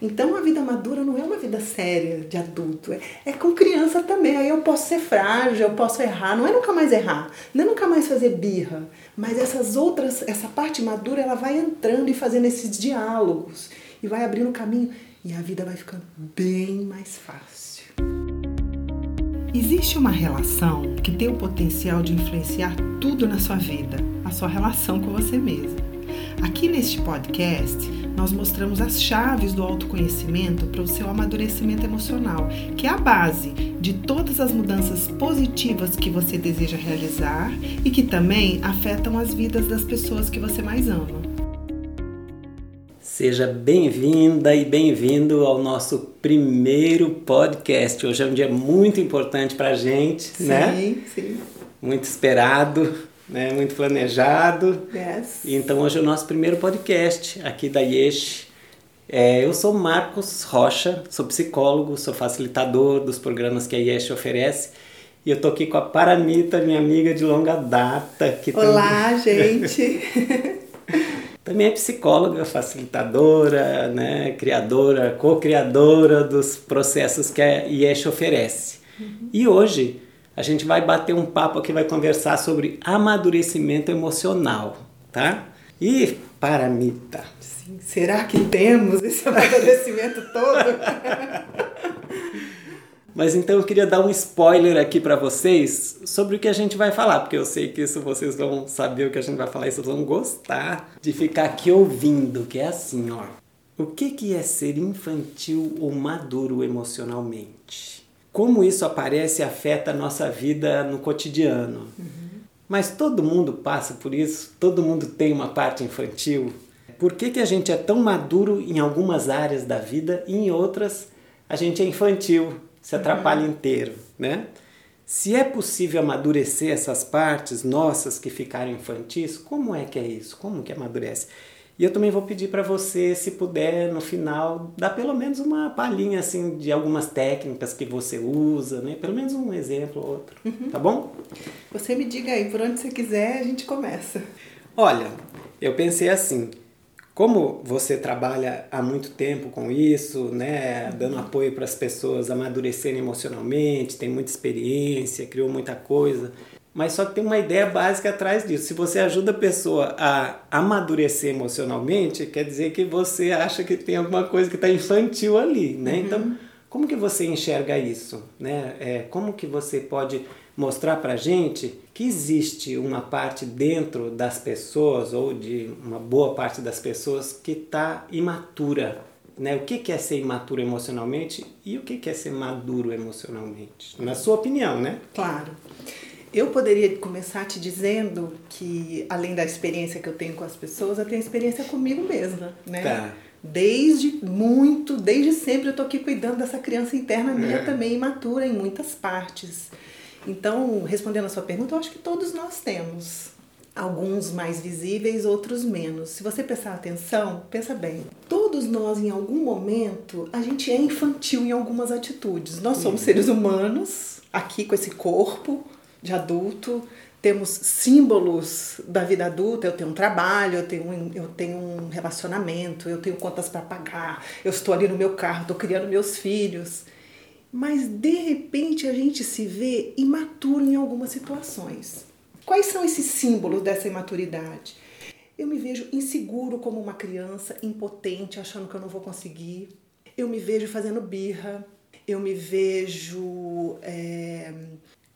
Então a vida madura não é uma vida séria de adulto, é, é com criança também. Aí eu posso ser frágil, eu posso errar, não é nunca mais errar, não é nunca mais fazer birra, mas essas outras, essa parte madura, ela vai entrando e fazendo esses diálogos e vai abrindo o caminho e a vida vai ficando bem mais fácil. Existe uma relação que tem o potencial de influenciar tudo na sua vida, a sua relação com você mesmo. Aqui neste podcast, nós mostramos as chaves do autoconhecimento para o seu amadurecimento emocional, que é a base de todas as mudanças positivas que você deseja realizar e que também afetam as vidas das pessoas que você mais ama. Seja bem-vinda e bem-vindo ao nosso primeiro podcast. Hoje é um dia muito importante para a gente, sim, né? Sim, sim. Muito esperado né? muito planejado. Yes. Então hoje é o nosso primeiro podcast aqui da Yesh. É, eu sou Marcos Rocha, sou psicólogo, sou facilitador dos programas que a Yesh oferece. E eu tô aqui com a Paramita, minha amiga de longa data. Que Olá, também... gente! também é psicóloga, facilitadora, né, criadora, co-criadora dos processos que a Yesh oferece. Uhum. E hoje a gente vai bater um papo aqui, vai conversar sobre amadurecimento emocional, tá? E paramita. Sim, será que temos esse amadurecimento todo? Mas então eu queria dar um spoiler aqui para vocês sobre o que a gente vai falar, porque eu sei que isso vocês vão saber o que a gente vai falar e vocês vão gostar de ficar aqui ouvindo, que é assim, ó. O que, que é ser infantil ou maduro emocionalmente? Como isso aparece e afeta a nossa vida no cotidiano. Uhum. Mas todo mundo passa por isso, todo mundo tem uma parte infantil. Por que, que a gente é tão maduro em algumas áreas da vida e em outras a gente é infantil, se atrapalha uhum. inteiro, né? Se é possível amadurecer essas partes nossas que ficaram infantis, como é que é isso? Como que amadurece? E eu também vou pedir para você, se puder, no final, dar pelo menos uma palhinha assim de algumas técnicas que você usa, né? Pelo menos um exemplo ou outro, uhum. tá bom? Você me diga aí, por onde você quiser, a gente começa. Olha, eu pensei assim, como você trabalha há muito tempo com isso, né, dando uhum. apoio para as pessoas amadurecerem emocionalmente, tem muita experiência, criou muita coisa, mas só que tem uma ideia básica atrás disso. Se você ajuda a pessoa a amadurecer emocionalmente, quer dizer que você acha que tem alguma coisa que está infantil ali, né? Uhum. Então, como que você enxerga isso, né? É, como que você pode mostrar para gente que existe uma parte dentro das pessoas ou de uma boa parte das pessoas que está imatura, né? O que é ser imaturo emocionalmente e o que é ser maduro emocionalmente, na sua opinião, né? Claro. Eu poderia começar te dizendo que, além da experiência que eu tenho com as pessoas, eu tenho experiência comigo mesma, né? Tá. Desde muito, desde sempre eu tô aqui cuidando dessa criança interna minha é. também imatura em muitas partes. Então, respondendo a sua pergunta, eu acho que todos nós temos. Alguns mais visíveis, outros menos. Se você prestar atenção, pensa bem. Todos nós, em algum momento, a gente é infantil em algumas atitudes. Nós somos uhum. seres humanos, aqui com esse corpo, de adulto, temos símbolos da vida adulta, eu tenho um trabalho, eu tenho um, eu tenho um relacionamento, eu tenho contas para pagar, eu estou ali no meu carro, estou criando meus filhos. Mas de repente a gente se vê imaturo em algumas situações. Quais são esses símbolos dessa imaturidade? Eu me vejo inseguro como uma criança, impotente, achando que eu não vou conseguir. Eu me vejo fazendo birra. Eu me vejo é,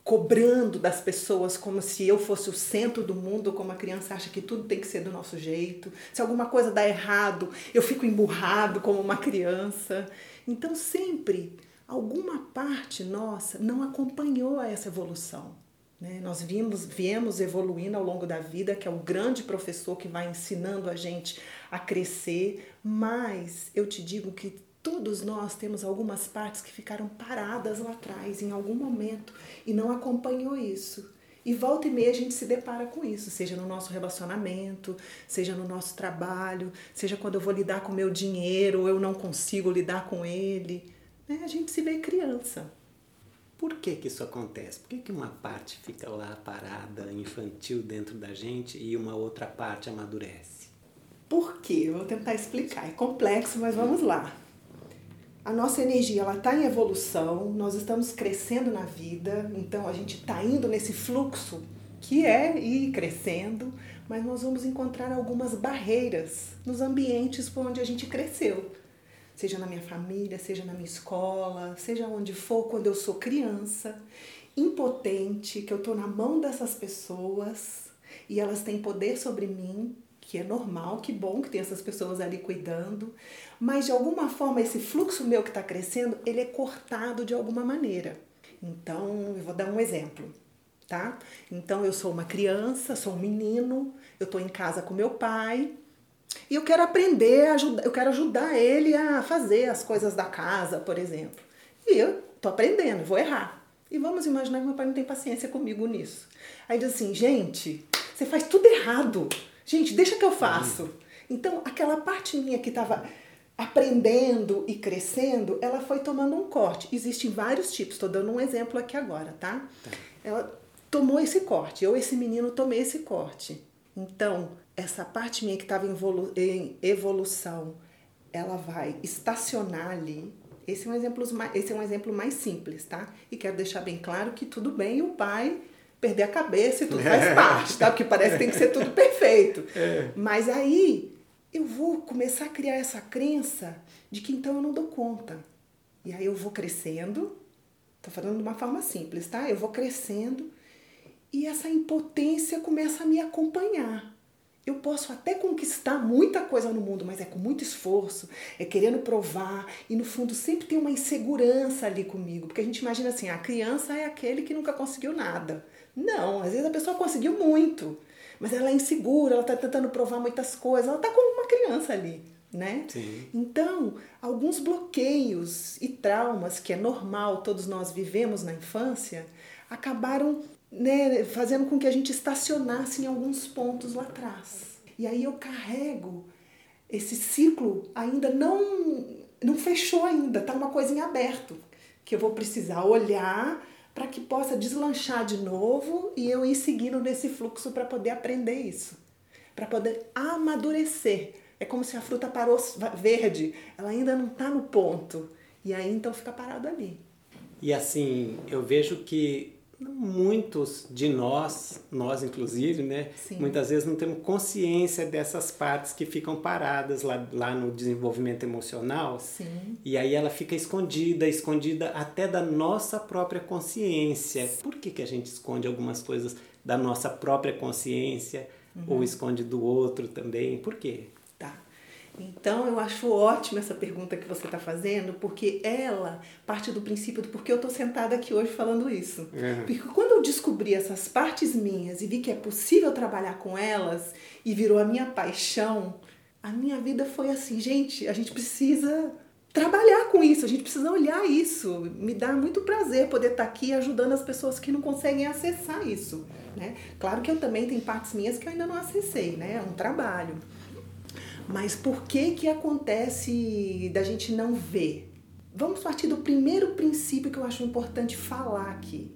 cobrando das pessoas como se eu fosse o centro do mundo, como a criança acha que tudo tem que ser do nosso jeito. Se alguma coisa dá errado, eu fico emburrado como uma criança. Então, sempre alguma parte nossa não acompanhou essa evolução. Né? Nós vimos, viemos evoluindo ao longo da vida, que é o grande professor que vai ensinando a gente a crescer, mas eu te digo que Todos nós temos algumas partes que ficaram paradas lá atrás, em algum momento, e não acompanhou isso. E volta e meia a gente se depara com isso, seja no nosso relacionamento, seja no nosso trabalho, seja quando eu vou lidar com o meu dinheiro ou eu não consigo lidar com ele. Né? A gente se vê criança. Por que, que isso acontece? Por que, que uma parte fica lá parada, infantil dentro da gente e uma outra parte amadurece? Por quê? Eu vou tentar explicar. É complexo, mas vamos lá. A nossa energia ela está em evolução, nós estamos crescendo na vida, então a gente está indo nesse fluxo que é ir crescendo, mas nós vamos encontrar algumas barreiras nos ambientes por onde a gente cresceu. Seja na minha família, seja na minha escola, seja onde for, quando eu sou criança, impotente, que eu estou na mão dessas pessoas e elas têm poder sobre mim, que é normal, que bom que tem essas pessoas ali cuidando, mas de alguma forma esse fluxo meu que está crescendo, ele é cortado de alguma maneira. Então, eu vou dar um exemplo tá? Então eu sou uma criança, sou um menino, eu estou em casa com meu pai e eu quero aprender, eu quero ajudar ele a fazer as coisas da casa, por exemplo. E eu tô aprendendo, vou errar. E vamos imaginar que meu pai não tem paciência comigo nisso. Aí diz assim, gente, você faz tudo errado. Gente, deixa que eu faço. Então, aquela parte minha que estava aprendendo e crescendo, ela foi tomando um corte. Existem vários tipos, estou dando um exemplo aqui agora, tá? tá. Ela tomou esse corte, eu, esse menino, tomei esse corte. Então, essa parte minha que estava em evolução, ela vai estacionar ali. Esse é, um exemplo, esse é um exemplo mais simples, tá? E quero deixar bem claro que tudo bem o pai perder a cabeça e tudo faz parte, tá? Porque parece que tem que ser tudo perfeito. É. Mas aí eu vou começar a criar essa crença de que então eu não dou conta. E aí eu vou crescendo, tô falando de uma forma simples, tá? Eu vou crescendo e essa impotência começa a me acompanhar. Eu posso até conquistar muita coisa no mundo, mas é com muito esforço, é querendo provar, e no fundo sempre tem uma insegurança ali comigo, porque a gente imagina assim: a criança é aquele que nunca conseguiu nada. Não, às vezes a pessoa conseguiu muito, mas ela é insegura, ela está tentando provar muitas coisas, ela está como uma criança ali. Né? Sim. Então, alguns bloqueios e traumas que é normal todos nós vivemos na infância acabaram né, fazendo com que a gente estacionasse em alguns pontos lá atrás. E aí eu carrego esse ciclo ainda não não fechou ainda, tá uma coisa em aberto, que eu vou precisar olhar para que possa deslanchar de novo e eu ir seguindo nesse fluxo para poder aprender isso, para poder amadurecer. É como se a fruta parou verde, ela ainda não está no ponto. E aí então fica parado ali. E assim, eu vejo que muitos de nós, nós inclusive, né, Sim. muitas vezes não temos consciência dessas partes que ficam paradas lá, lá no desenvolvimento emocional. Sim. E aí ela fica escondida, escondida até da nossa própria consciência. Por que, que a gente esconde algumas coisas da nossa própria consciência uhum. ou esconde do outro também? Por quê? Então eu acho ótima essa pergunta que você está fazendo, porque ela parte do princípio do porquê eu estou sentada aqui hoje falando isso. É. Porque quando eu descobri essas partes minhas e vi que é possível trabalhar com elas e virou a minha paixão, a minha vida foi assim, gente, a gente precisa trabalhar com isso, a gente precisa olhar isso. Me dá muito prazer poder estar tá aqui ajudando as pessoas que não conseguem acessar isso. Né? Claro que eu também tenho partes minhas que eu ainda não acessei, né? É um trabalho. Mas por que que acontece da gente não ver? Vamos partir do primeiro princípio que eu acho importante falar aqui.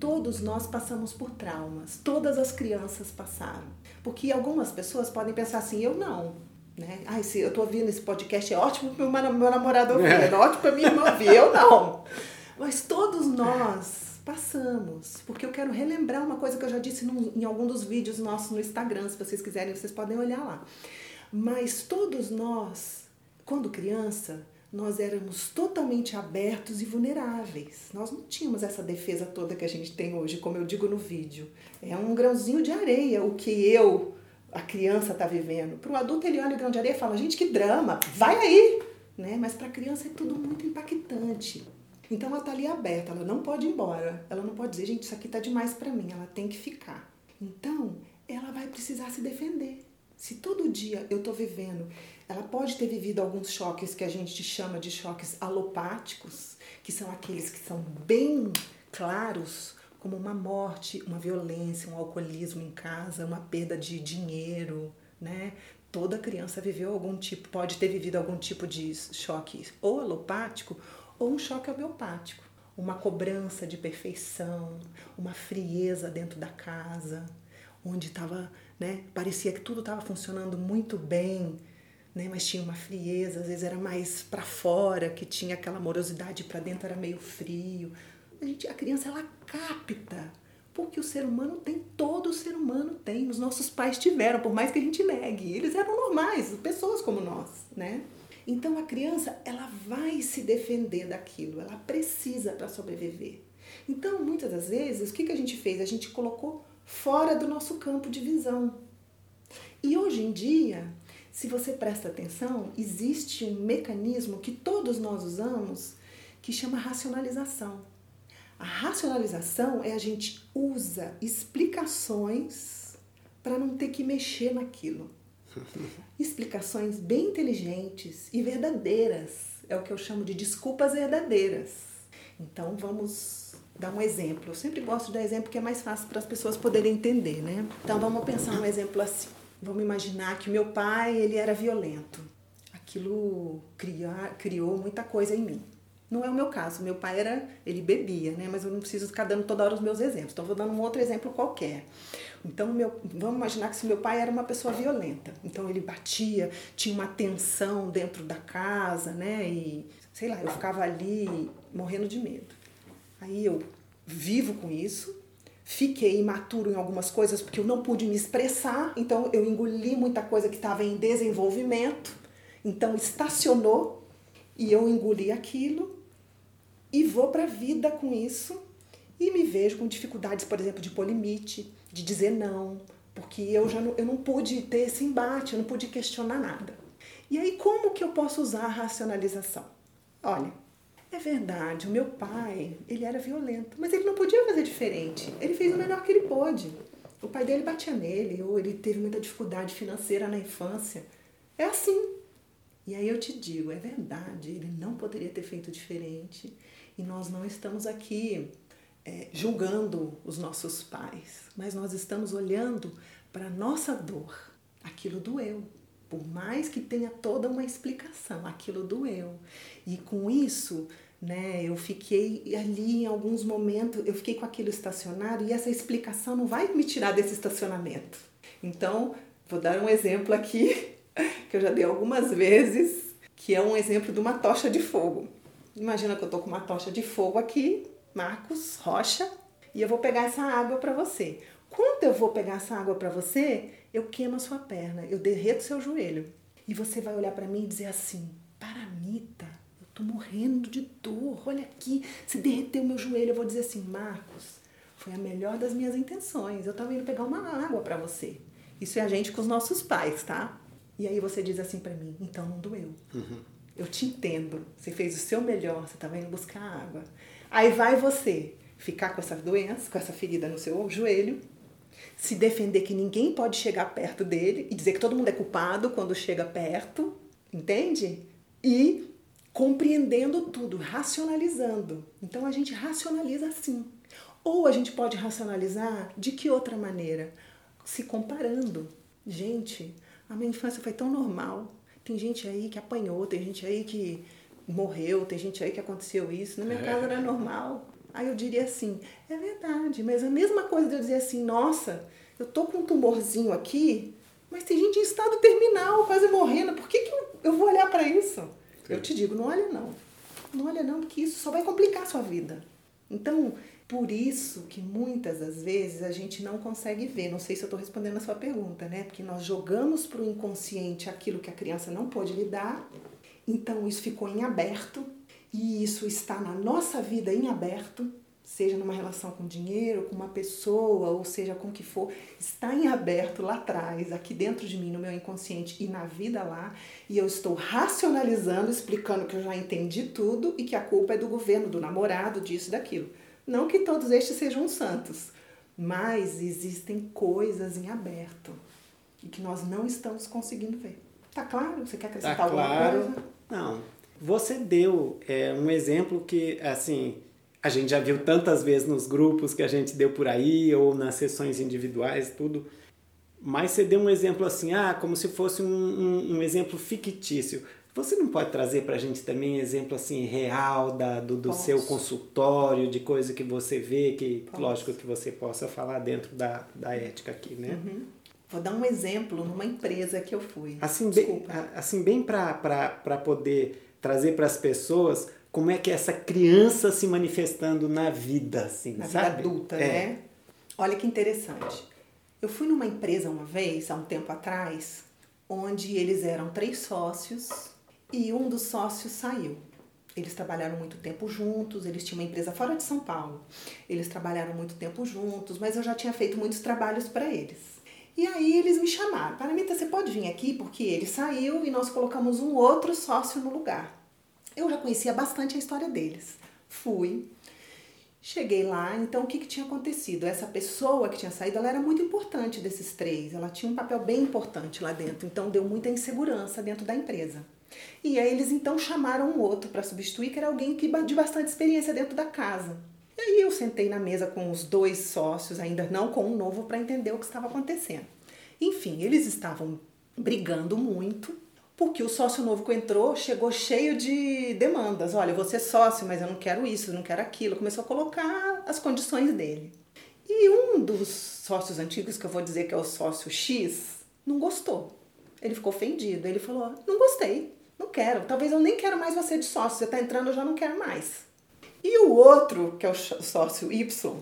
Todos nós passamos por traumas, todas as crianças passaram. Porque algumas pessoas podem pensar assim, eu não. Né? Ai, se eu tô ouvindo esse podcast, é ótimo para meu, meu namorado ouvir, é, é ótimo para minha irmã ouvir, eu não. Mas todos nós passamos, porque eu quero relembrar uma coisa que eu já disse num, em algum dos vídeos nossos no Instagram, se vocês quiserem, vocês podem olhar lá. Mas todos nós, quando criança, nós éramos totalmente abertos e vulneráveis. Nós não tínhamos essa defesa toda que a gente tem hoje, como eu digo no vídeo. É um grãozinho de areia o que eu, a criança, está vivendo. Para o adulto, ele olha o grão de areia e fala: gente, que drama, vai aí! Né? Mas para a criança é tudo muito impactante. Então ela está ali aberta, ela não pode ir embora. Ela não pode dizer, gente, isso aqui está demais para mim, ela tem que ficar. Então ela vai precisar se defender. Se todo dia eu estou vivendo, ela pode ter vivido alguns choques que a gente chama de choques alopáticos, que são aqueles que são bem claros, como uma morte, uma violência, um alcoolismo em casa, uma perda de dinheiro, né? Toda criança viveu algum tipo, pode ter vivido algum tipo de choque ou alopático ou um choque homeopático, uma cobrança de perfeição, uma frieza dentro da casa, onde estava né? Parecia que tudo estava funcionando muito bem, né? Mas tinha uma frieza, às vezes era mais para fora, que tinha aquela amorosidade para dentro era meio frio. A gente, a criança ela capta, porque o ser humano tem, todo o ser humano tem. Os nossos pais tiveram, por mais que a gente negue, eles eram normais, pessoas como nós, né? Então a criança ela vai se defender daquilo, ela precisa para sobreviver. Então muitas das vezes o que, que a gente fez? A gente colocou fora do nosso campo de visão. E hoje em dia, se você presta atenção, existe um mecanismo que todos nós usamos que chama racionalização. A racionalização é a gente usa explicações para não ter que mexer naquilo. Explicações bem inteligentes e verdadeiras. É o que eu chamo de desculpas verdadeiras. Então vamos dar um exemplo. Eu sempre gosto de dar exemplo que é mais fácil para as pessoas poderem entender, né? Então vamos pensar um exemplo assim. Vamos imaginar que meu pai ele era violento. Aquilo criar, criou muita coisa em mim. Não é o meu caso. Meu pai era, ele bebia, né? Mas eu não preciso ficar dando toda hora os meus exemplos. Então vou dando um outro exemplo qualquer. Então meu, vamos imaginar que se meu pai era uma pessoa violenta. Então ele batia, tinha uma tensão dentro da casa, né? E sei lá, eu ficava ali morrendo de medo. Aí eu vivo com isso, fiquei imaturo em algumas coisas porque eu não pude me expressar, então eu engoli muita coisa que estava em desenvolvimento, então estacionou e eu engoli aquilo e vou para a vida com isso e me vejo com dificuldades, por exemplo, de pôr limite, de dizer não, porque eu já não, eu não pude ter esse embate, eu não pude questionar nada. E aí como que eu posso usar a racionalização? Olha, é verdade, o meu pai, ele era violento, mas ele não podia fazer diferente. Ele fez o melhor que ele pôde. O pai dele batia nele, ou ele teve muita dificuldade financeira na infância. É assim. E aí eu te digo, é verdade, ele não poderia ter feito diferente. E nós não estamos aqui é, julgando os nossos pais, mas nós estamos olhando para a nossa dor. Aquilo doeu. Por mais que tenha toda uma explicação, aquilo doeu. E com isso, né, eu fiquei ali em alguns momentos, eu fiquei com aquilo estacionado e essa explicação não vai me tirar desse estacionamento. Então, vou dar um exemplo aqui que eu já dei algumas vezes, que é um exemplo de uma tocha de fogo. Imagina que eu tô com uma tocha de fogo aqui, Marcos Rocha, e eu vou pegar essa água para você. Quando eu vou pegar essa água para você, eu queimo a sua perna, eu derreto seu joelho. E você vai olhar para mim e dizer assim: Paramita, tô morrendo de dor, olha aqui, se derreteu meu joelho. Eu vou dizer assim: Marcos, foi a melhor das minhas intenções, eu tava indo pegar uma água para você. Isso é a gente com os nossos pais, tá? E aí você diz assim para mim: então não doeu. Uhum. Eu te entendo. Você fez o seu melhor, você estava indo buscar água. Aí vai você ficar com essa doença, com essa ferida no seu joelho, se defender que ninguém pode chegar perto dele e dizer que todo mundo é culpado quando chega perto, entende? E compreendendo tudo, racionalizando. Então a gente racionaliza assim. Ou a gente pode racionalizar de que outra maneira? Se comparando. Gente, a minha infância foi tão normal. Tem gente aí que apanhou, tem gente aí que morreu, tem gente aí que aconteceu isso. Na minha é. casa era normal. Aí eu diria assim, é verdade, mas a mesma coisa de eu dizer assim, nossa, eu tô com um tumorzinho aqui, mas tem gente em estado terminal, quase morrendo, por que, que eu, eu vou olhar para isso? Eu te digo, não olha não. Não olha não, porque isso só vai complicar a sua vida. Então, por isso que muitas das vezes a gente não consegue ver. Não sei se eu estou respondendo a sua pergunta, né? Porque nós jogamos para o inconsciente aquilo que a criança não pôde lidar, então isso ficou em aberto e isso está na nossa vida em aberto, seja numa relação com dinheiro, com uma pessoa, ou seja com o que for, está em aberto lá atrás, aqui dentro de mim, no meu inconsciente e na vida lá, e eu estou racionalizando, explicando que eu já entendi tudo e que a culpa é do governo, do namorado, disso, daquilo. Não que todos estes sejam santos, mas existem coisas em aberto e que nós não estamos conseguindo ver. Tá claro? Você quer acrescentar tá alguma claro. coisa? Não. Você deu é, um exemplo que, assim, a gente já viu tantas vezes nos grupos que a gente deu por aí, ou nas sessões individuais, tudo. Mas você deu um exemplo assim, ah, como se fosse um, um, um exemplo fictício. Você não pode trazer para a gente também exemplo assim real da, do, do seu consultório, de coisa que você vê, que Posso. lógico que você possa falar dentro da, da ética aqui, né? Uhum. Vou dar um exemplo numa empresa que eu fui. Assim, bem, assim, bem para poder trazer para as pessoas como é que é essa criança se manifestando na vida, assim, na sabe? vida adulta, é. né? Olha que interessante. Eu fui numa empresa uma vez, há um tempo atrás, onde eles eram três sócios e um dos sócios saiu. Eles trabalharam muito tempo juntos, eles tinham uma empresa fora de São Paulo. Eles trabalharam muito tempo juntos, mas eu já tinha feito muitos trabalhos para eles. E aí eles me chamaram, Paramita, você pode vir aqui porque ele saiu e nós colocamos um outro sócio no lugar. Eu já conhecia bastante a história deles. Fui, cheguei lá, então o que, que tinha acontecido? Essa pessoa que tinha saído, ela era muito importante desses três, ela tinha um papel bem importante lá dentro, então deu muita insegurança dentro da empresa. E aí eles então chamaram um outro para substituir, que era alguém que de bastante experiência dentro da casa. E aí eu sentei na mesa com os dois sócios, ainda não com um novo, para entender o que estava acontecendo. Enfim, eles estavam brigando muito, porque o sócio novo que entrou chegou cheio de demandas. Olha, eu ser sócio, mas eu não quero isso, eu não quero aquilo. Começou a colocar as condições dele. E um dos sócios antigos, que eu vou dizer que é o sócio X, não gostou. Ele ficou ofendido. Ele falou: Não gostei, não quero. Talvez eu nem quero mais você de sócio. Você está entrando, eu já não quero mais. E o outro, que é o sócio Y,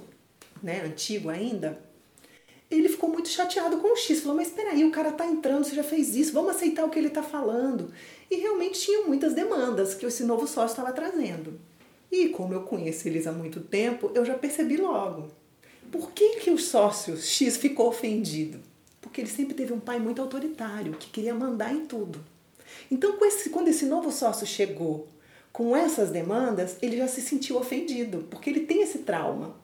né, antigo ainda, ele ficou muito chateado com o X. Falou, mas espera aí, o cara tá entrando, você já fez isso, vamos aceitar o que ele tá falando. E realmente tinham muitas demandas que esse novo sócio estava trazendo. E como eu conheço eles há muito tempo, eu já percebi logo. Por que, que o sócio X ficou ofendido? Porque ele sempre teve um pai muito autoritário, que queria mandar em tudo. Então, quando esse novo sócio chegou com essas demandas, ele já se sentiu ofendido, porque ele tem esse trauma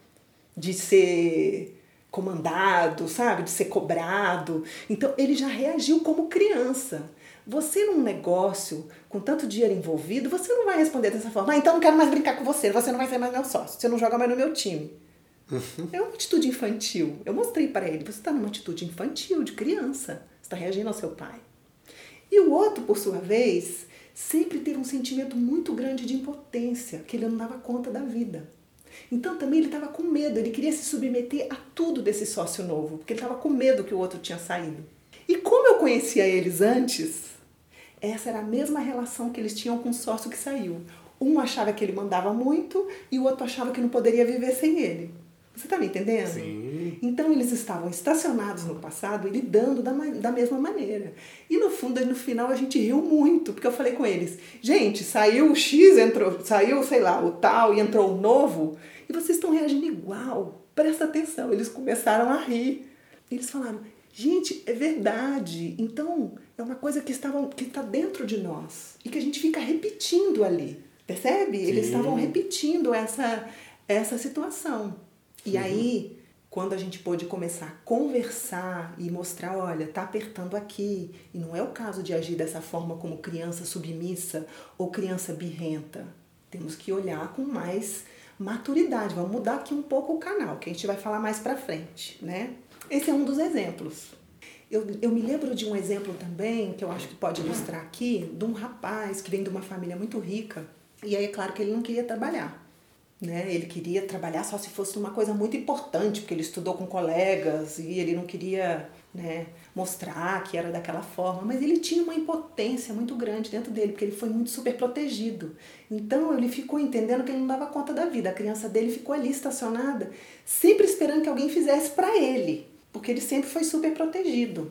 de ser comandado, sabe? De ser cobrado. Então, ele já reagiu como criança. Você num negócio com tanto dinheiro envolvido, você não vai responder dessa forma. Ah, então não quero mais brincar com você, você não vai ser mais meu sócio, você não joga mais no meu time. Uhum. É uma atitude infantil. Eu mostrei para ele, você está numa atitude infantil, de criança. Você está reagindo ao seu pai. E o outro, por sua vez, sempre teve um sentimento muito grande de impotência, que ele não dava conta da vida. Então também ele estava com medo, ele queria se submeter a tudo desse sócio novo, porque ele estava com medo que o outro tinha saído. E como eu conhecia eles antes, essa era a mesma relação que eles tinham com o sócio que saiu. Um achava que ele mandava muito e o outro achava que não poderia viver sem ele. Você está me entendendo? Sim. Então eles estavam estacionados no passado e lidando da, da mesma maneira. E no fundo, no final, a gente riu muito, porque eu falei com eles, gente, saiu o X, entrou, saiu, sei lá, o tal e entrou o novo, e vocês estão reagindo igual. Presta atenção. Eles começaram a rir. Eles falaram, gente, é verdade. Então, é uma coisa que estavam que está dentro de nós e que a gente fica repetindo ali. Percebe? Sim. Eles estavam repetindo essa, essa situação. E uhum. aí, quando a gente pôde começar a conversar e mostrar, olha, tá apertando aqui, e não é o caso de agir dessa forma como criança submissa ou criança birrenta. Temos que olhar com mais maturidade. Vamos mudar aqui um pouco o canal, que a gente vai falar mais pra frente, né? Esse é um dos exemplos. Eu, eu me lembro de um exemplo também, que eu acho que pode ilustrar aqui, de um rapaz que vem de uma família muito rica. E aí, é claro que ele não queria trabalhar. Né? Ele queria trabalhar só se fosse uma coisa muito importante, porque ele estudou com colegas e ele não queria né, mostrar que era daquela forma, mas ele tinha uma impotência muito grande dentro dele, porque ele foi muito super protegido. Então ele ficou entendendo que ele não dava conta da vida. A criança dele ficou ali estacionada, sempre esperando que alguém fizesse para ele, porque ele sempre foi super protegido.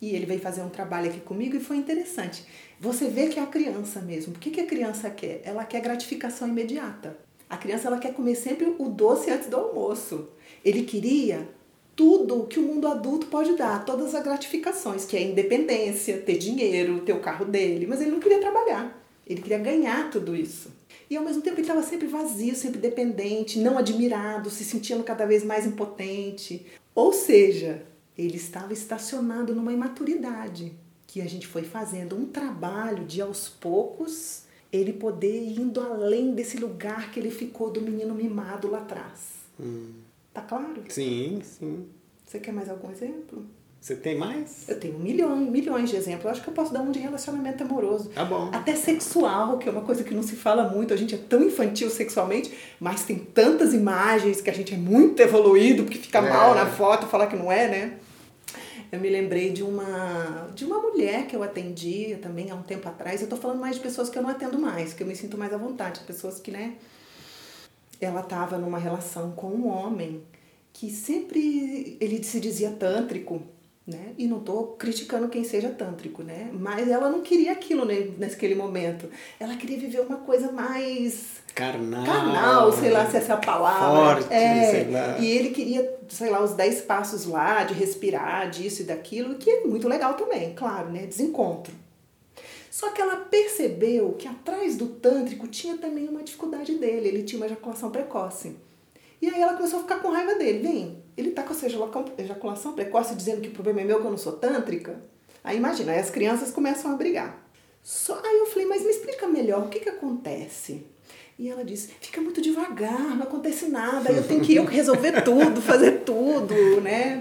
E ele veio fazer um trabalho aqui comigo e foi interessante. Você vê que é a criança mesmo. O que, que a criança quer? Ela quer gratificação imediata. A criança ela quer comer sempre o doce antes do almoço. Ele queria tudo que o mundo adulto pode dar, todas as gratificações, que é independência, ter dinheiro, ter o carro dele, mas ele não queria trabalhar. Ele queria ganhar tudo isso. E ao mesmo tempo ele estava sempre vazio, sempre dependente, não admirado, se sentindo cada vez mais impotente. Ou seja, ele estava estacionado numa imaturidade que a gente foi fazendo um trabalho de aos poucos ele poder ir indo além desse lugar que ele ficou do menino mimado lá atrás. Hum. Tá claro? Sim, sim. Você quer mais algum exemplo? Você tem mais? Eu tenho milhões, milhões de exemplos. Eu acho que eu posso dar um de relacionamento amoroso. Tá bom. Até sexual, que é uma coisa que não se fala muito. A gente é tão infantil sexualmente, mas tem tantas imagens que a gente é muito evoluído, porque fica é. mal na foto falar que não é, né? Eu me lembrei de uma, de uma mulher que eu atendia também há um tempo atrás. Eu tô falando mais de pessoas que eu não atendo mais, que eu me sinto mais à vontade. Pessoas que, né? Ela tava numa relação com um homem que sempre ele se dizia tântrico, né? E não tô criticando quem seja tântrico, né? Mas ela não queria aquilo né, naquele momento. Ela queria viver uma coisa mais carnal, carnal, sei lá se essa é a palavra. Forte, é, sei lá. E ele queria, sei lá, os 10 passos lá de respirar, disso e daquilo, que é muito legal também, claro, né? Desencontro. Só que ela percebeu que atrás do tântrico tinha também uma dificuldade dele, ele tinha uma ejaculação precoce. E aí ela começou a ficar com raiva dele. Vem, ele tá com essa ejaculação precoce dizendo que o problema é meu, que eu não sou tântrica. Aí imagina, aí as crianças começam a brigar. Só aí eu falei, mas me explica melhor, o que que acontece? E ela disse, fica muito devagar, não acontece nada, eu tenho que eu resolver tudo, fazer tudo, né?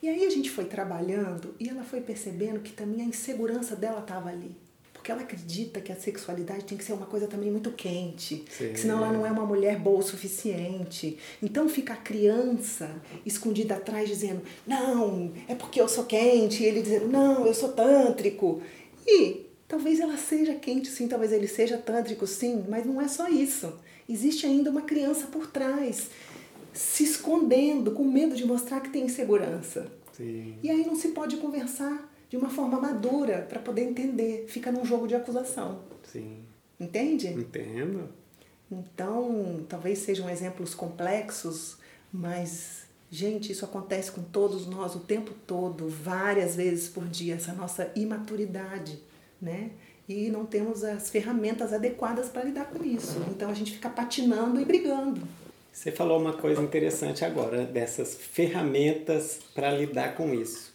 E aí a gente foi trabalhando e ela foi percebendo que também a insegurança dela estava ali. Porque ela acredita que a sexualidade tem que ser uma coisa também muito quente, Sim. que senão ela não é uma mulher boa o suficiente. Então fica a criança escondida atrás dizendo: "Não, é porque eu sou quente", e ele dizendo: "Não, eu sou tântrico". E talvez ela seja quente sim, talvez ele seja tântrico sim, mas não é só isso. Existe ainda uma criança por trás, se escondendo, com medo de mostrar que tem insegurança. Sim. E aí não se pode conversar de uma forma madura para poder entender. Fica num jogo de acusação. Sim. Entende? Entendo. Então, talvez sejam exemplos complexos, mas, gente, isso acontece com todos nós o tempo todo, várias vezes por dia, essa nossa imaturidade, né? E não temos as ferramentas adequadas para lidar com isso. Então a gente fica patinando e brigando. Você falou uma coisa interessante agora, dessas ferramentas para lidar com isso.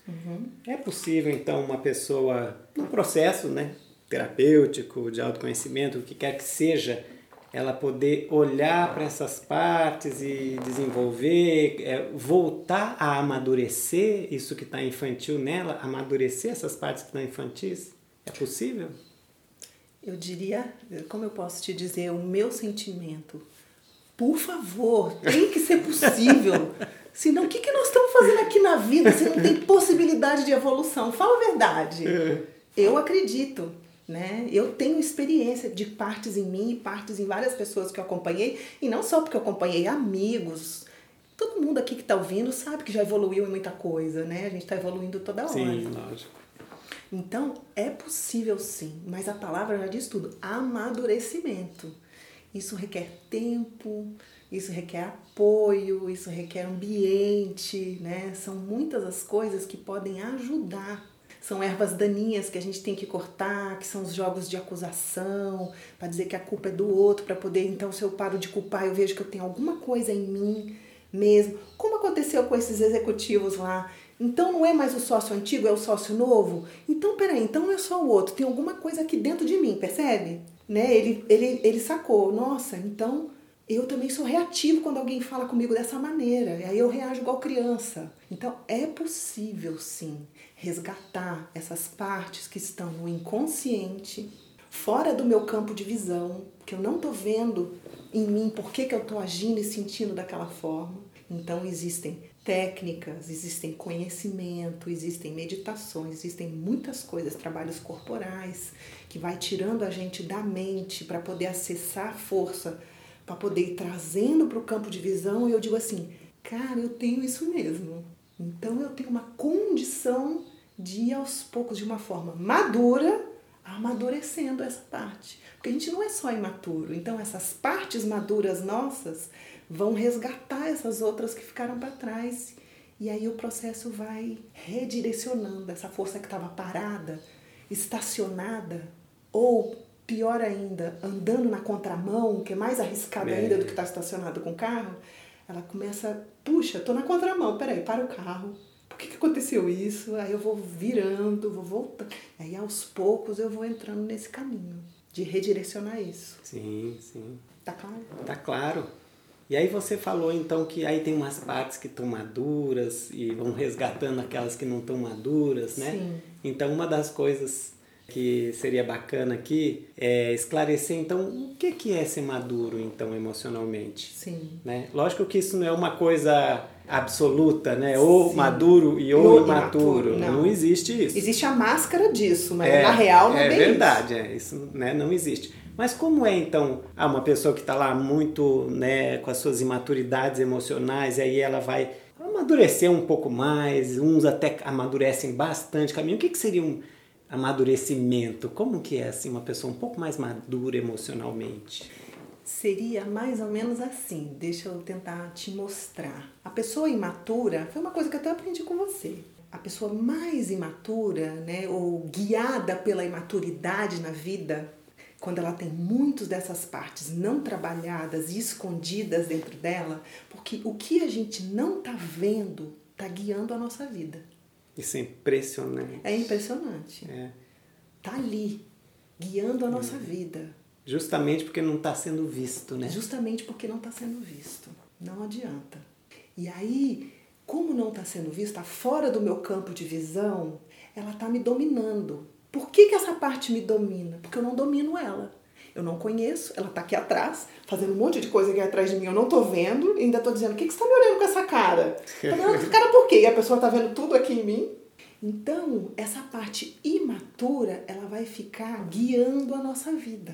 É possível, então, uma pessoa, no processo né, terapêutico, de autoconhecimento, o que quer que seja, ela poder olhar para essas partes e desenvolver, é, voltar a amadurecer isso que está infantil nela, amadurecer essas partes que estão infantis? É possível? Eu diria, como eu posso te dizer, o meu sentimento. Por favor, tem que ser possível. Senão, o que, que nós estamos fazendo aqui na vida se não tem possibilidade de evolução? Fala a verdade. Eu acredito, né? Eu tenho experiência de partes em mim e partes em várias pessoas que eu acompanhei. E não só porque eu acompanhei amigos. Todo mundo aqui que está ouvindo sabe que já evoluiu em muita coisa, né? A gente está evoluindo toda hora. Sim, lógico. Então, é possível sim, mas a palavra já diz tudo: amadurecimento. Isso requer tempo, isso requer apoio, isso requer ambiente, né? São muitas as coisas que podem ajudar. São ervas daninhas que a gente tem que cortar, que são os jogos de acusação, para dizer que a culpa é do outro, para poder, então, se eu paro de culpar, eu vejo que eu tenho alguma coisa em mim mesmo. Como aconteceu com esses executivos lá então não é mais o sócio antigo, é o sócio novo? Então, peraí, então não é só o outro, tem alguma coisa aqui dentro de mim, percebe? Né? Ele, ele, ele sacou, nossa, então eu também sou reativo quando alguém fala comigo dessa maneira, e aí eu reajo igual criança. Então é possível sim resgatar essas partes que estão no inconsciente, fora do meu campo de visão, que eu não tô vendo em mim por que, que eu tô agindo e sentindo daquela forma. Então existem técnicas, existem conhecimento, existem meditações, existem muitas coisas, trabalhos corporais, que vai tirando a gente da mente para poder acessar a força, para poder ir trazendo para o campo de visão. E eu digo assim, cara, eu tenho isso mesmo. Então eu tenho uma condição de ir aos poucos, de uma forma madura, amadurecendo essa parte. Porque a gente não é só imaturo. Então essas partes maduras nossas vão resgatar essas outras que ficaram para trás. E aí o processo vai redirecionando essa força que estava parada, estacionada, ou pior ainda, andando na contramão, que é mais arriscado É. ainda do que estar estacionado com o carro, ela começa, puxa, tô na contramão, peraí, para o carro. Por que, que aconteceu isso? Aí eu vou virando, vou voltando. Aí aos poucos eu vou entrando nesse caminho de redirecionar isso. Sim, sim. Tá claro? Tá claro. E aí você falou então que aí tem umas partes que estão maduras e vão resgatando aquelas que não estão maduras, né? Sim. Então uma das coisas que seria bacana aqui é esclarecer então o que que é ser maduro então emocionalmente. Sim. Né? Lógico que isso não é uma coisa absoluta, né? Ou Sim. maduro e ou, imaturo. imaturo. Não. não. existe isso. Existe a máscara disso, mas é, na real não é, é bem verdade, isso. é isso, né? Não existe. Mas como é então ah, uma pessoa que está lá muito, né, com as suas imaturidades emocionais e aí ela vai amadurecer um pouco mais, uns até amadurecem bastante caminho. O que, que seria um amadurecimento? Como que é assim uma pessoa um pouco mais madura emocionalmente? Seria mais ou menos assim, deixa eu tentar te mostrar. A pessoa imatura, foi uma coisa que eu até aprendi com você. A pessoa mais imatura, né, ou guiada pela imaturidade na vida, quando ela tem muitas dessas partes não trabalhadas e escondidas dentro dela, porque o que a gente não está vendo está guiando a nossa vida. Isso é impressionante. É impressionante. É. Tá ali, guiando a nossa é. vida. Justamente porque não está sendo visto, né? Justamente porque não está sendo visto. Não adianta. E aí, como não está sendo visto, está fora do meu campo de visão, ela está me dominando. Por que, que essa parte me domina? Porque eu não domino ela. Eu não conheço, ela está aqui atrás, fazendo um monte de coisa aqui atrás de mim, eu não estou vendo, e ainda estou dizendo, o que, que você está me olhando com essa cara? Está me olhando com essa cara por quê? E a pessoa está vendo tudo aqui em mim. Então, essa parte imatura, ela vai ficar guiando a nossa vida.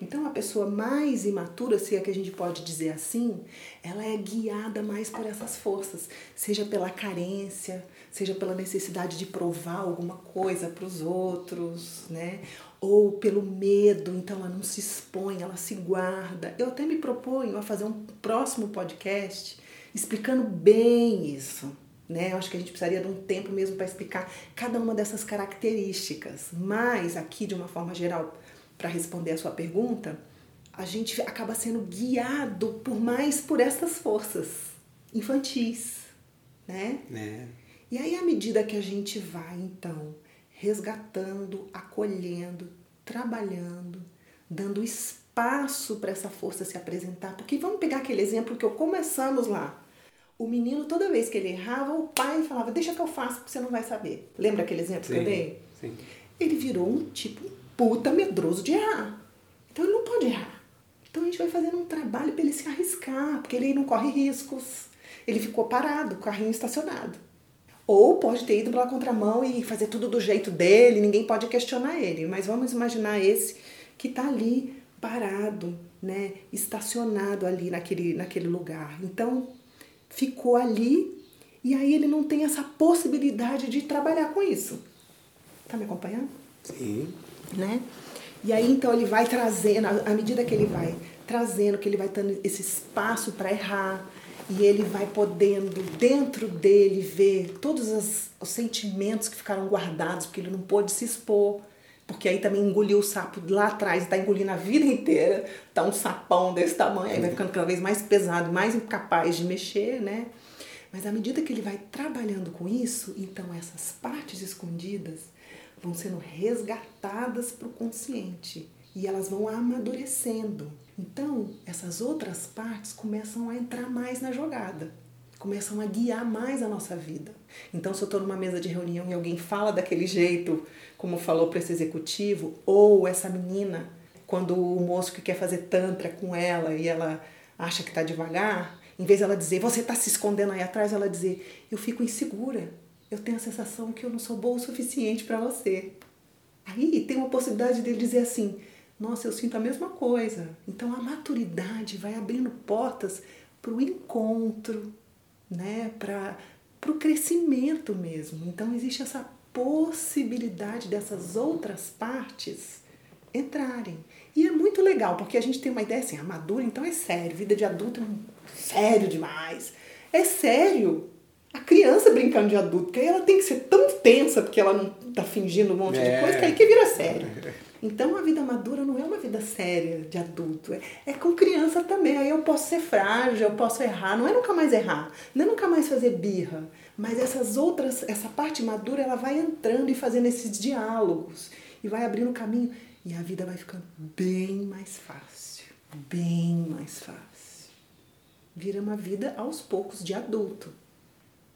Então, a pessoa mais imatura, se é que a gente pode dizer assim, ela é guiada mais por essas forças, seja pela carência, seja pela necessidade de provar alguma coisa para os outros, né? Ou pelo medo, então ela não se expõe, ela se guarda. Eu até me proponho a fazer um próximo podcast explicando bem isso, né? Eu acho que a gente precisaria de um tempo mesmo para explicar cada uma dessas características, mas aqui de uma forma geral para responder a sua pergunta, a gente acaba sendo guiado por mais por essas forças infantis, né? É. E aí, à medida que a gente vai, então, resgatando, acolhendo, trabalhando, dando espaço para essa força se apresentar, porque vamos pegar aquele exemplo que eu começamos lá. O menino, toda vez que ele errava, o pai falava: Deixa que eu faço, porque você não vai saber. Lembra aquele exemplo sim, que eu dei? Sim. Ele virou um tipo puta medroso de errar. Então ele não pode errar. Então a gente vai fazendo um trabalho para ele se arriscar, porque ele não corre riscos. Ele ficou parado, carrinho estacionado. Ou pode ter ido pela contramão e fazer tudo do jeito dele, ninguém pode questionar ele. Mas vamos imaginar esse que está ali parado, né, estacionado ali naquele, naquele lugar. Então ficou ali e aí ele não tem essa possibilidade de trabalhar com isso. Tá me acompanhando? Sim né? E aí então ele vai trazendo, à medida que ele vai trazendo, que ele vai tendo esse espaço para errar, e ele vai podendo dentro dele ver todos os, os, sentimentos que ficaram guardados, porque ele não pôde se expor, porque aí também engoliu o sapo lá atrás, está engolindo a vida inteira, tá um sapão desse tamanho, aí vai ficando cada vez mais pesado, mais incapaz de mexer, né? Mas à medida que ele vai trabalhando com isso, então essas partes escondidas vão sendo resgatadas para o consciente e elas vão amadurecendo. Então, essas outras partes começam a entrar mais na jogada, começam a guiar mais a nossa vida. Então, se eu estou numa mesa de reunião e alguém fala daquele jeito, como falou para esse executivo, ou essa menina, quando o moço que quer fazer tantra com ela e ela acha que está devagar, em vez dela dizer, você está se escondendo aí atrás, ela dizer, eu fico insegura, eu tenho a sensação que eu não sou boa o suficiente para você. Aí tem uma possibilidade dele dizer assim: nossa, eu sinto a mesma coisa. Então a maturidade vai abrindo portas para o encontro, né? para o crescimento mesmo. Então existe essa possibilidade dessas outras partes entrarem. E é muito legal, porque a gente tem uma ideia assim, a madura então é sério, vida de adulto é sério demais. É sério, a criança brincando de adulto, porque aí ela tem que ser tão tensa porque ela não tá fingindo um monte é. de coisa, que aí que vira sério. Então a vida madura não é uma vida séria de adulto, é, é com criança também. Aí eu posso ser frágil, eu posso errar, não é nunca mais errar, não é nunca mais fazer birra. Mas essas outras, essa parte madura, ela vai entrando e fazendo esses diálogos e vai abrindo caminho e a vida vai ficando bem mais fácil, bem mais fácil. Vira uma vida aos poucos de adulto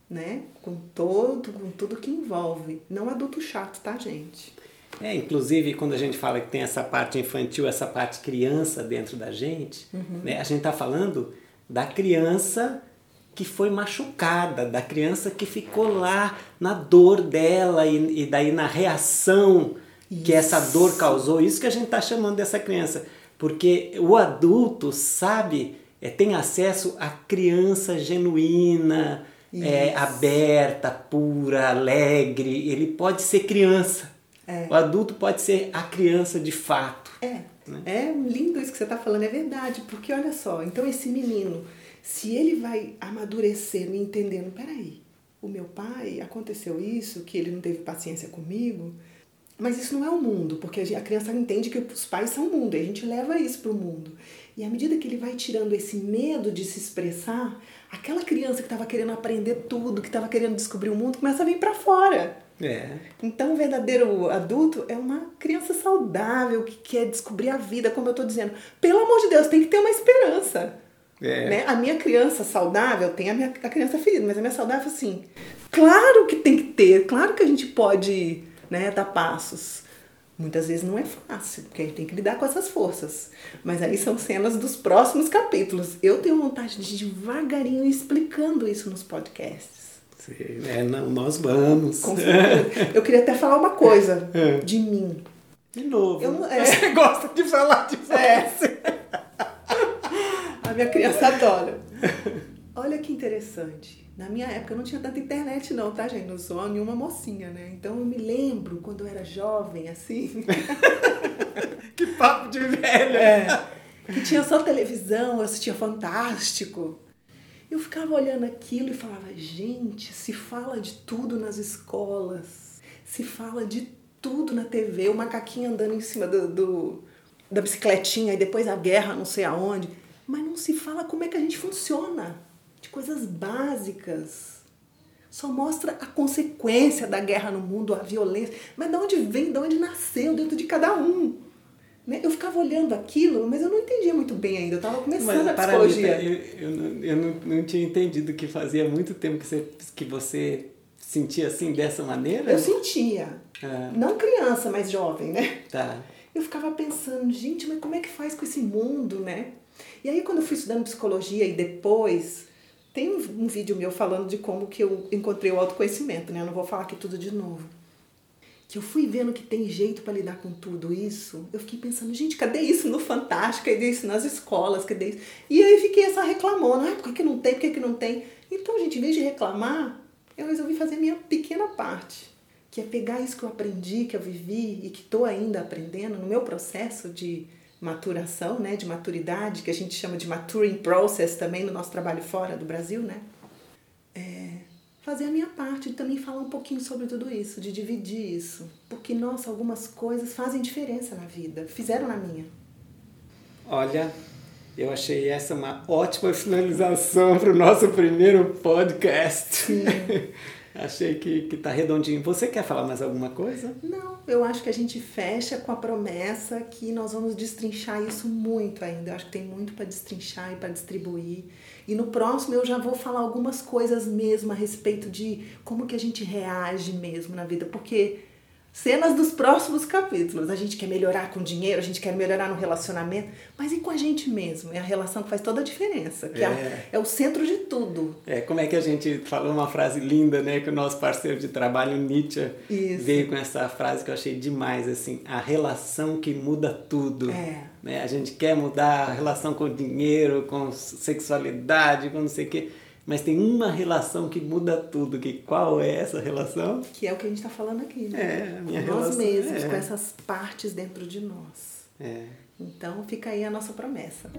né? Com todo, com tudo que envolve. Não adulto chato, tá, gente? É, inclusive quando a gente fala que tem essa parte infantil, essa parte criança dentro da gente, Uhum. né, a gente está falando da criança que foi machucada, da criança que ficou lá na dor dela e, e daí na reação que essa dor causou. Isso que a gente está chamando dessa criança. Porque o adulto sabe, é, tem acesso à criança genuína, é, Isso. aberta, pura, alegre. Ele pode ser criança. É. O adulto pode ser a criança de fato. É, é lindo isso que você está falando, é verdade, porque olha só, então esse menino, se ele vai amadurecendo e entendendo, peraí, o meu pai, aconteceu isso, que ele não teve paciência comigo, mas isso não é o mundo, porque a criança entende que os pais são o mundo, e a gente leva isso para o mundo. E à medida que ele vai tirando esse medo de se expressar, aquela criança que estava querendo aprender tudo, que estava querendo descobrir o mundo, começa a vir para fora. É. Então, o verdadeiro adulto é uma criança saudável que quer descobrir a vida, como eu estou dizendo. Pelo amor de Deus, tem que ter uma esperança. É. Né? A minha criança saudável tem a minha a criança ferida, mas a minha saudável, assim, claro que tem que ter, claro que a gente pode né, dar passos. Muitas vezes não é fácil, porque a gente tem que lidar com essas forças. Mas aí são cenas dos próximos capítulos. Eu tenho vontade de devagarinho ir explicando isso nos podcasts. Sim, é, não, nós vamos. Eu queria até falar uma coisa É. de mim. De novo. Eu é. Você gosta de falar de É. você. A minha criança adora. Olha que interessante. Na minha época eu não tinha tanta internet não, tá, gente? Não sou nenhuma mocinha, né? Então eu me lembro quando eu era jovem, assim, Que papo de velho. É. que tinha só televisão, eu assistia Fantástico. Eu ficava olhando aquilo e falava, gente, se fala de tudo nas escolas, se fala de tudo na TV, o macaquinho andando em cima do, do- da bicicletinha e depois a guerra não sei aonde, mas não se fala como é que a gente funciona, de coisas básicas. Só mostra a consequência da guerra no mundo, a violência, mas de onde vem, de onde nasceu dentro de cada um. Né? Eu ficava olhando aquilo, mas eu não entendia muito bem ainda. Eu estava começando Mas a para mim, psicologia. eu, eu, não, eu não, não tinha entendido que fazia muito tempo que você, que você sentia assim, dessa maneira. Eu sentia. Ah. Não criança, mas jovem, né? Tá. Eu ficava pensando, gente, mas como é que faz com esse mundo, né? E aí quando eu fui estudando psicologia e depois, tem um, um vídeo meu falando de como que eu encontrei o autoconhecimento, né? Eu não vou falar aqui tudo de novo. Que eu fui vendo que tem jeito para lidar com tudo isso. Eu fiquei pensando, gente, cadê isso no Fantástico? Cadê isso nas escolas? Cadê isso? E aí fiquei essa reclamando, ah, por que, que não tem? Por que, que não tem? Então, gente, em vez de reclamar, eu resolvi fazer minha pequena parte que é pegar isso que eu aprendi, que eu vivi e que estou ainda aprendendo no meu processo de maturação, né, de maturidade, que a gente chama de maturing process também no nosso trabalho fora do Brasil, né? É fazer a minha parte, de também falar um pouquinho sobre tudo isso, de dividir isso, porque nossa, algumas coisas fazem diferença na vida, fizeram na minha. Olha, eu achei essa uma ótima finalização para o nosso primeiro podcast. achei que, que tá redondinho. Você quer falar mais alguma coisa? Não, eu acho que a gente fecha com a promessa que nós vamos destrinchar isso muito ainda. Eu acho que tem muito para destrinchar e para distribuir. E no próximo eu já vou falar algumas coisas mesmo a respeito de como que a gente reage mesmo na vida, porque cenas dos próximos capítulos. A gente quer melhorar com dinheiro, a gente quer melhorar no relacionamento, mas e com a gente mesmo? É a relação que faz toda a diferença, que é, É. é o centro de tudo. É, como é que a gente falou uma frase linda, né? Que o nosso parceiro de trabalho, Nietzsche, Isso. veio com essa frase que eu achei demais, assim, a relação que muda tudo. É. Né? A gente quer mudar a relação com o dinheiro, com sexualidade, com não sei o quê, mas tem uma relação que muda tudo. Que qual é essa relação? Que é o que a gente está falando aqui, né? É, minha Com nós relação- mesmos, é. com essas partes dentro de nós. É. Então fica aí a nossa promessa.